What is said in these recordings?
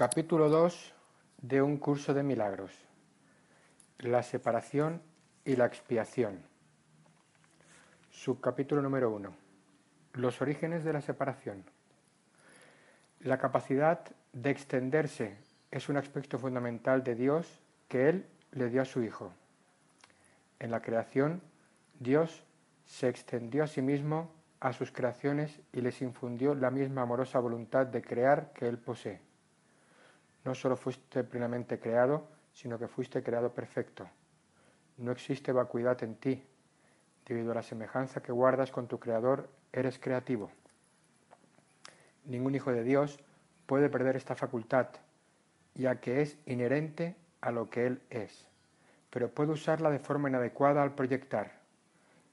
Capítulo 2 de un curso de milagros. La separación y la expiación. Subcapítulo número 1. Los orígenes de la separación. La capacidad de extenderse es un aspecto fundamental de Dios que Él le dio a su Hijo. En la creación, Dios se extendió a sí mismo a sus creaciones y les infundió la misma amorosa voluntad de crear que Él posee. No solo fuiste plenamente creado, sino que fuiste creado perfecto. No existe vacuidad en ti. Debido a la semejanza que guardas con tu Creador, eres creativo. Ningún hijo de Dios puede perder esta facultad, ya que es inherente a lo que Él es, pero puede usarla de forma inadecuada al proyectar.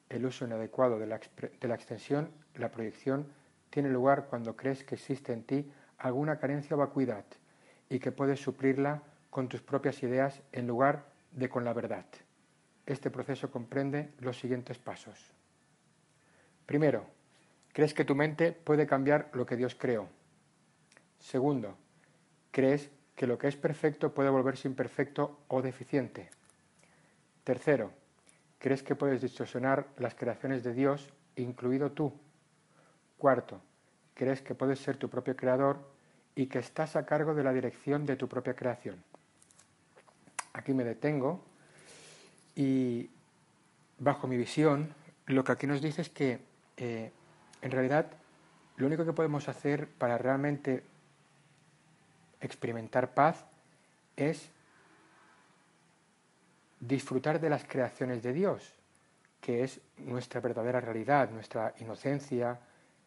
El uso inadecuado de la, de la extensión, la proyección, tiene lugar cuando crees que existe en ti alguna carencia o vacuidad y que puedes suplirla con tus propias ideas en lugar de con la verdad. Este proceso comprende los siguientes pasos. Primero, crees que tu mente puede cambiar lo que Dios creó. Segundo, crees que lo que es perfecto puede volverse imperfecto o deficiente. Tercero, crees que puedes distorsionar las creaciones de Dios, incluido tú. Cuarto, crees que puedes ser tu propio creador y que estás a cargo de la dirección de tu propia creación. Aquí me detengo y bajo mi visión lo que aquí nos dice es que eh, en realidad lo único que podemos hacer para realmente experimentar paz es disfrutar de las creaciones de Dios, que es nuestra verdadera realidad, nuestra inocencia,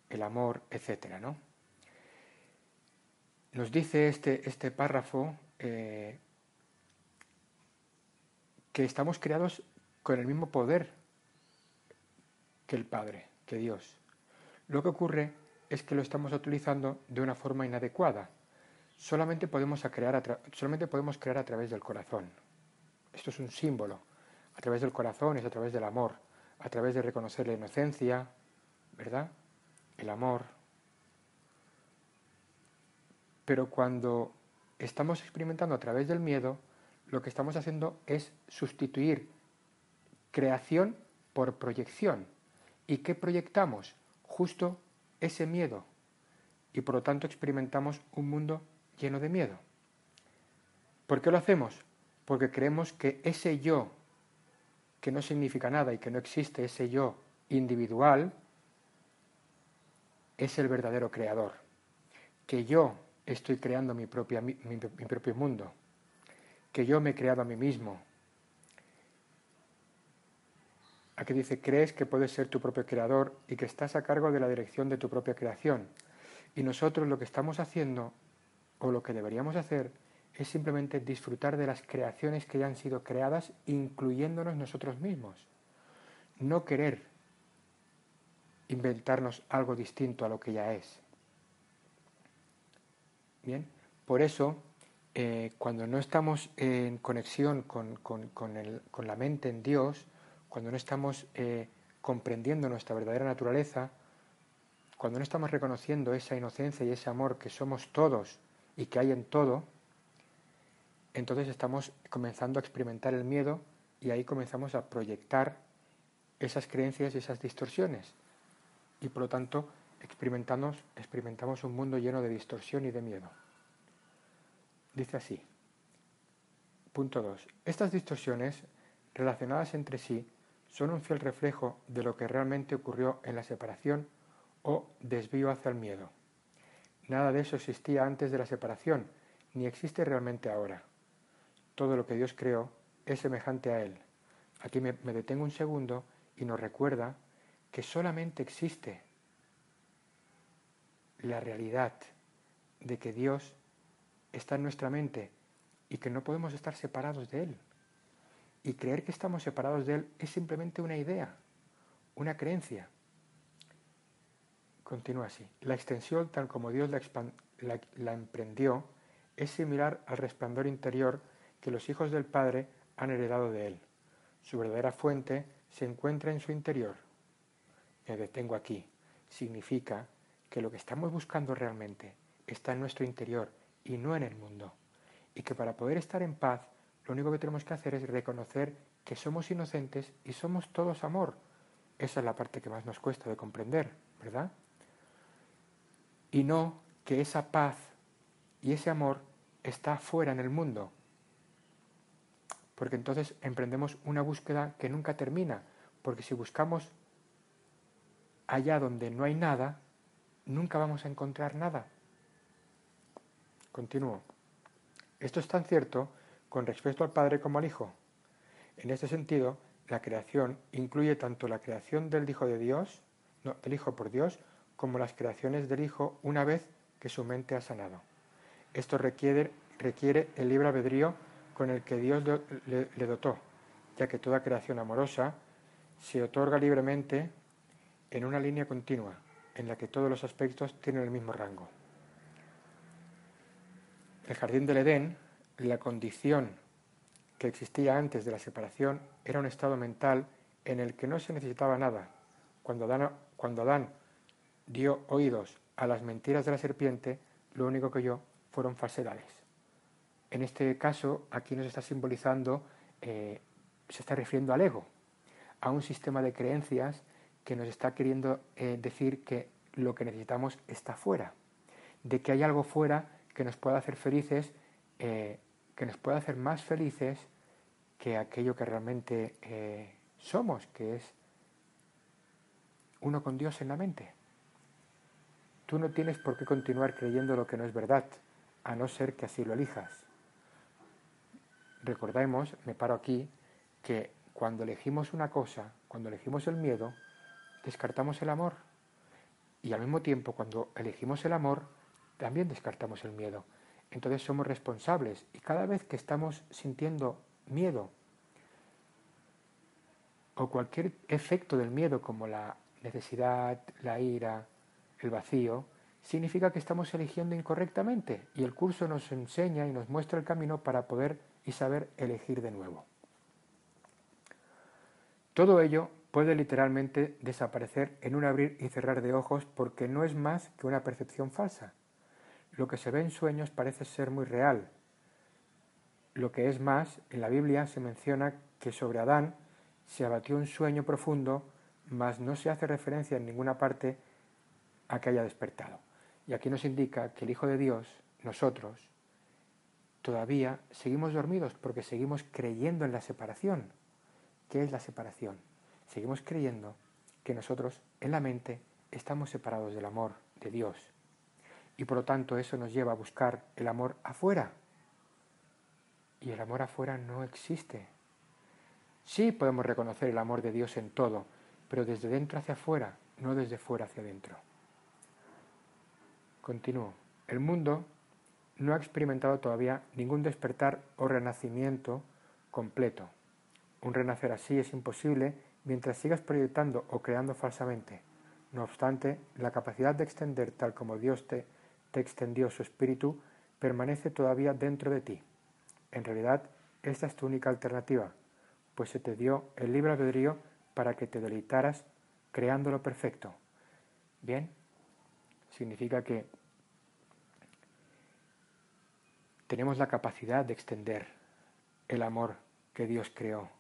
el amor, etcétera, ¿no? Nos dice este, este párrafo eh, que estamos creados con el mismo poder que el Padre, que Dios. Lo que ocurre es que lo estamos utilizando de una forma inadecuada. Solamente podemos, crear solamente podemos crear a través del corazón. Esto es un símbolo. A través del corazón es a través del amor, a través de reconocer la inocencia, ¿verdad? El amor, pero cuando estamos experimentando a través del miedo, lo que estamos haciendo es sustituir creación por proyección. ¿Y qué proyectamos? Justo ese miedo. Y por lo tanto experimentamos un mundo lleno de miedo. ¿Por qué lo hacemos? Porque creemos que ese yo, que no significa nada y que no existe, ese yo individual, es el verdadero creador. Que yo estoy creando mi, mi, propio mundo, que yo me he creado a mí mismo. Aquí dice, crees que puedes ser tu propio creador y que estás a cargo de la dirección de tu propia creación. Y nosotros lo que estamos haciendo, o lo que deberíamos hacer, es simplemente disfrutar de las creaciones que ya han sido creadas, incluyéndonos nosotros mismos. No querer inventarnos algo distinto a lo que ya es. Bien, por eso, eh, cuando no estamos en conexión con, la mente en Dios, cuando no estamos eh, comprendiendo nuestra verdadera naturaleza, cuando no estamos reconociendo esa inocencia y ese amor que somos todos y que hay en todo, entonces estamos comenzando a experimentar el miedo y ahí comenzamos a proyectar esas creencias y esas distorsiones. Y por lo tanto experimentamos, experimentamos un mundo lleno de distorsión y de miedo. Dice así. Punto 2. Estas distorsiones, relacionadas entre sí, son un fiel reflejo de lo que realmente ocurrió en la separación o desvío hacia el miedo. Nada de eso existía antes de la separación, ni existe realmente ahora. Todo lo que Dios creó es semejante a Él. Aquí me, me detengo un segundo y nos recuerda que solamente existe la realidad de que Dios está en nuestra mente y que no podemos estar separados de Él. Y creer que estamos separados de Él es simplemente una idea, una creencia. Continúa así. La extensión, tal como Dios la, emprendió, es similar al resplandor interior que los hijos del Padre han heredado de Él. Su verdadera fuente se encuentra en su interior. Me detengo aquí. Significa que lo que estamos buscando realmente está en nuestro interior y no en el mundo. Y que para poder estar en paz, lo único que tenemos que hacer es reconocer que somos inocentes y somos todos amor. Esa es la parte que más nos cuesta de comprender, ¿verdad? Y no que esa paz y ese amor está fuera en el mundo. Porque entonces emprendemos una búsqueda que nunca termina, porque si buscamos allá donde no hay nada, nunca vamos a encontrar nada. Continúo. Esto es tan cierto con respecto al Padre como al Hijo. En este sentido, la creación incluye tanto la creación del Hijo de Dios, no, del Hijo por Dios, como las creaciones del Hijo una vez que su mente ha sanado. Esto requiere, el libre albedrío con el que Dios le, le dotó, ya que toda creación amorosa se otorga libremente en una línea continua, en la que todos los aspectos tienen el mismo rango. El jardín del Edén, la condición que existía antes de la separación, era un estado mental en el que no se necesitaba nada. Cuando Adán, dio oídos a las mentiras de la serpiente, lo único que oyó fueron falsedades. En este caso, aquí nos está simbolizando, eh, se está refiriendo al ego, a un sistema de creencias que nos está queriendo eh, decir que lo que necesitamos está fuera, de que hay algo fuera que nos pueda hacer felices, eh, que nos pueda hacer más felices que aquello que realmente eh, somos, que es uno con Dios en la mente. Tú no tienes por qué continuar creyendo lo que no es verdad, a no ser que así lo elijas. Recordemos, me paro aquí, que cuando elegimos una cosa, cuando elegimos el miedo, descartamos el amor. Y al mismo tiempo, cuando elegimos el amor, también descartamos el miedo. Entonces somos responsables y cada vez que estamos sintiendo miedo o cualquier efecto del miedo como la necesidad, la ira, el vacío, significa que estamos eligiendo incorrectamente y el curso nos enseña y nos muestra el camino para poder y saber elegir de nuevo. Todo ello puede literalmente desaparecer en un abrir y cerrar de ojos porque no es más que una percepción falsa. Lo que se ve en sueños parece ser muy real. Lo que es más, en la Biblia se menciona que sobre Adán se abatió un sueño profundo, mas no se hace referencia en ninguna parte a que haya despertado. Y aquí nos indica que el Hijo de Dios, nosotros, todavía seguimos dormidos porque seguimos creyendo en la separación. ¿Qué es la separación? Seguimos creyendo que nosotros en la mente estamos separados del amor de Dios. Y por lo tanto eso nos lleva a buscar el amor afuera. Y el amor afuera no existe. Sí podemos reconocer el amor de Dios en todo, pero desde dentro hacia afuera, no desde fuera hacia adentro. Continúo. El mundo no ha experimentado todavía ningún despertar o renacimiento completo. Un renacer así es imposible mientras sigas proyectando o creando falsamente. No obstante, la capacidad de extender tal como Dios te, te extendió su espíritu permanece todavía dentro de ti. En realidad, esta es tu única alternativa, pues se te dio el libre albedrío para que te deleitaras creando lo perfecto. Bien, significa que tenemos la capacidad de extender el amor que Dios creó.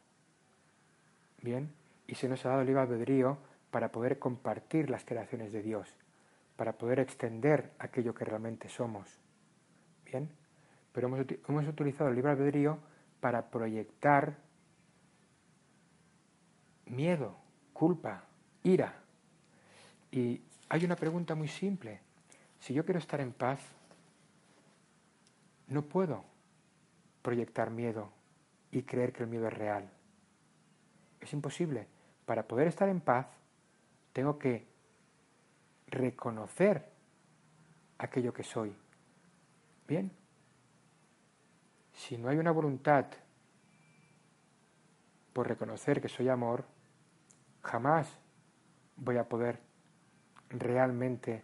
Bien, y se nos ha dado el libre albedrío para poder compartir las creaciones de Dios, para poder extender aquello que realmente somos. Bien, pero hemos, hemos utilizado el libre albedrío para proyectar miedo, culpa, ira. Y hay una pregunta muy simple. Si yo quiero estar en paz, no puedo proyectar miedo y creer que el miedo es real. Es imposible para poder estar en paz, tengo que reconocer aquello que soy. Bien, si no hay una voluntad por reconocer que soy amor, jamás voy a poder realmente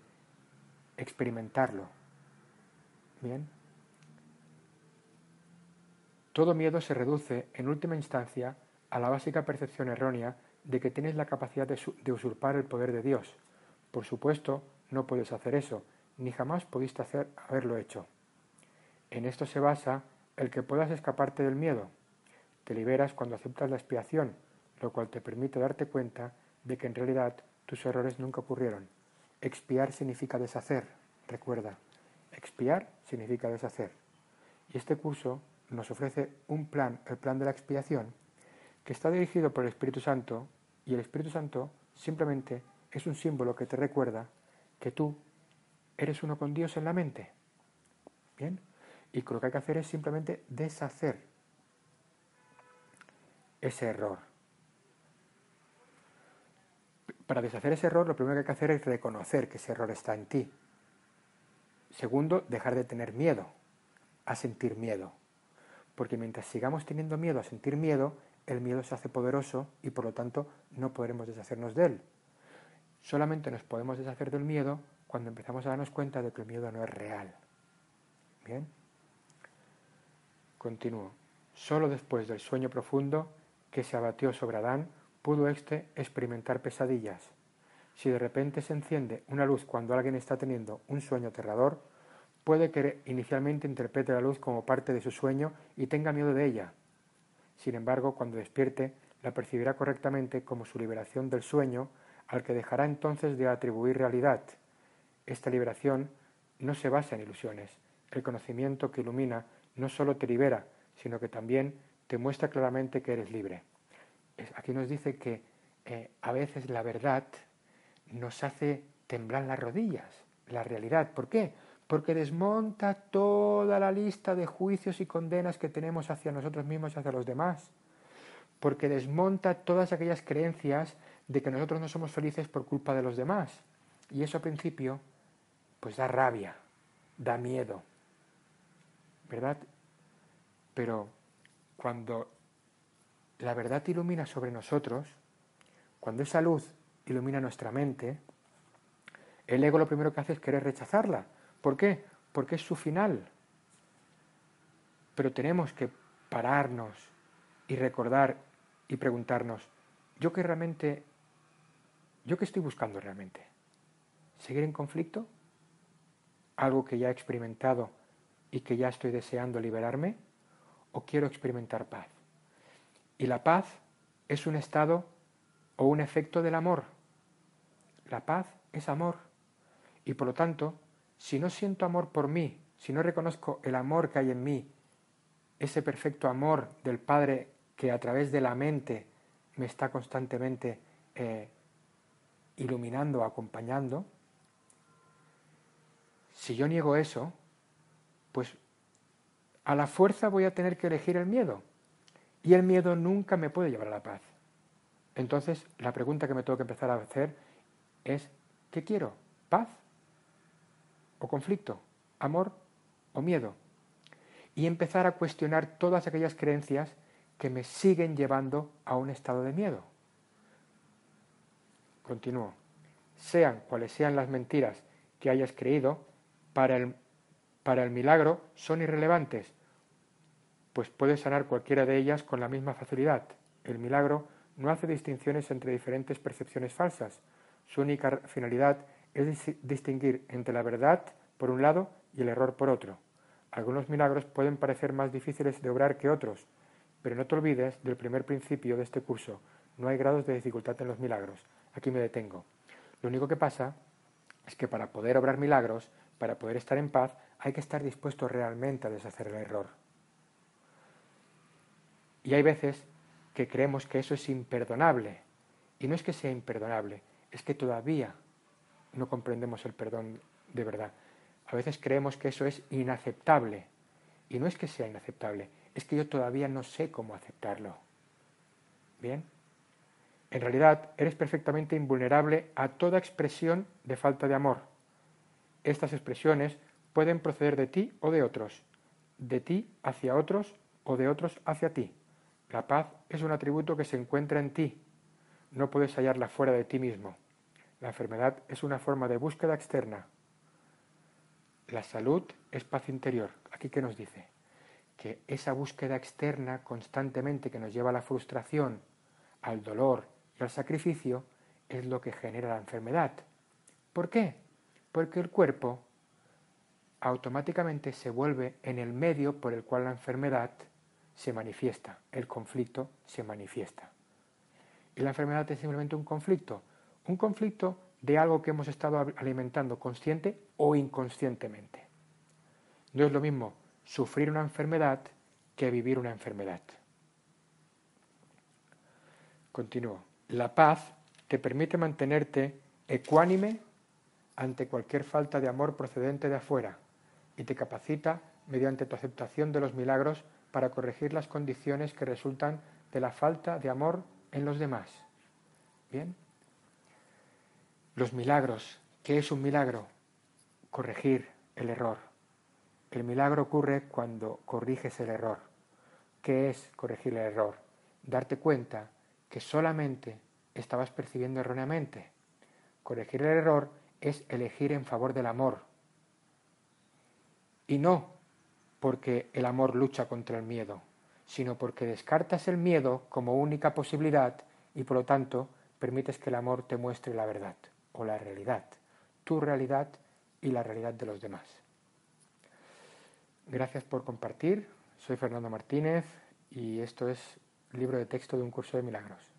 experimentarlo. Bien. Todo miedo se reduce, en última instancia, a la básica percepción errónea de que tienes la capacidad de, usurpar el poder de Dios. Por supuesto, no puedes hacer eso, ni jamás pudiste hacer, haberlo hecho. En esto se basa el que puedas escaparte del miedo. Te liberas cuando aceptas la expiación, lo cual te permite darte cuenta de que en realidad tus errores nunca ocurrieron. Expiar significa deshacer, recuerda. Expiar significa deshacer. Y este curso nos ofrece un plan, el plan de la expiación, que está dirigido por el Espíritu Santo y el Espíritu Santo simplemente es un símbolo que te recuerda que tú eres uno con Dios en la mente. ¿Bien? Y lo que hay que hacer es simplemente deshacer ese error. Para deshacer ese error, lo primero que hay que hacer es reconocer que ese error está en ti. Segundo, dejar de tener miedo a sentir miedo. Porque mientras sigamos teniendo miedo a sentir miedo, el miedo se hace poderoso y por lo tanto no podremos deshacernos de él. Solamente nos podemos deshacer del miedo cuando empezamos a darnos cuenta de que el miedo no es real. Bien. Continúo. Solo después del sueño profundo que se abatió sobre Adán pudo éste experimentar pesadillas. Si de repente se enciende una luz cuando alguien está teniendo un sueño aterrador, puede que inicialmente interprete la luz como parte de su sueño y tenga miedo de ella. Sin embargo, cuando despierte, la percibirá correctamente como su liberación del sueño, al que dejará entonces de atribuir realidad. Esta liberación no se basa en ilusiones. El conocimiento que ilumina no solo te libera, sino que también te muestra claramente que eres libre. Aquí nos dice que eh, a veces la verdad nos hace temblar las rodillas, la realidad. ¿Por qué? Porque desmonta toda la lista de juicios y condenas que tenemos hacia nosotros mismos y hacia los demás. Porque desmonta todas aquellas creencias de que nosotros no somos felices por culpa de los demás. Y eso al principio, pues da rabia, da miedo, ¿verdad? Pero cuando la verdad ilumina sobre nosotros, cuando esa luz ilumina nuestra mente, el ego lo primero que hace es querer rechazarla. ¿Por qué? Porque es su final. Pero tenemos que pararnos y recordar y preguntarnos, ¿yo qué realmente, yo qué estoy buscando realmente? ¿Seguir en conflicto? ¿Algo que ya he experimentado y que ya estoy deseando liberarme? ¿O quiero experimentar paz? Y la paz es un estado o un efecto del amor. La paz es amor. Y por lo tanto, si no siento amor por mí, si no reconozco el amor que hay en mí, ese perfecto amor del Padre que a través de la mente me está constantemente eh, iluminando, acompañando, si yo niego eso, pues a la fuerza voy a tener que elegir el miedo. Y el miedo nunca me puede llevar a la paz. Entonces, la pregunta que me tengo que empezar a hacer es, ¿qué quiero? ¿Paz o conflicto? ¿Amor o miedo? Y empezar a cuestionar todas aquellas creencias que me siguen llevando a un estado de miedo. Continúo. Sean cuales sean las mentiras que hayas creído, para el, para el milagro son irrelevantes, pues puedes sanar cualquiera de ellas con la misma facilidad. El milagro no hace distinciones entre diferentes percepciones falsas. Su única finalidad es distinguir entre la verdad por un lado y el error por otro. Algunos milagros pueden parecer más difíciles de obrar que otros, pero no te olvides del primer principio de este curso. No hay grados de dificultad en los milagros. Aquí me detengo. Lo único que pasa es que para poder obrar milagros, para poder estar en paz, hay que estar dispuesto realmente a deshacer el error. Y hay veces que creemos que eso es imperdonable. Y no es que sea imperdonable, es que todavía no comprendemos el perdón de verdad. A veces creemos que eso es inaceptable. Y no es que sea inaceptable, es que yo todavía no sé cómo aceptarlo. ¿Bien? En realidad, eres perfectamente invulnerable a toda expresión de falta de amor. Estas expresiones pueden proceder de ti o de otros, de ti hacia otros o de otros hacia ti. La paz es un atributo que se encuentra en ti. No puedes hallarla fuera de ti mismo. La enfermedad es una forma de búsqueda externa. La salud es paz interior. Aquí que nos dice que esa búsqueda externa constantemente que nos lleva a la frustración, al dolor y al sacrificio es lo que genera la enfermedad. ¿Por qué? Porque el cuerpo automáticamente se vuelve en el medio por el cual la enfermedad se manifiesta, el conflicto se manifiesta. Y la enfermedad es simplemente un conflicto, un conflicto de algo que hemos estado alimentando consciente o inconscientemente. No es lo mismo sufrir una enfermedad que vivir una enfermedad. Continúo. La paz te permite mantenerte ecuánime ante cualquier falta de amor procedente de afuera y te capacita mediante tu aceptación de los milagros para corregir las condiciones que resultan de la falta de amor en los demás. Bien. Los milagros. ¿Qué es un milagro? Corregir el error. El milagro ocurre cuando corriges el error. ¿Qué es corregir el error? Darte cuenta que solamente estabas percibiendo erróneamente. Corregir el error es elegir en favor del amor. Y no porque el amor lucha contra el miedo, sino porque descartas el miedo como única posibilidad y por lo tanto permites que el amor te muestre la verdad o la realidad, tu realidad y la realidad de los demás. Gracias por compartir. Soy Fernando Martínez y esto es libro de texto de un curso de milagros.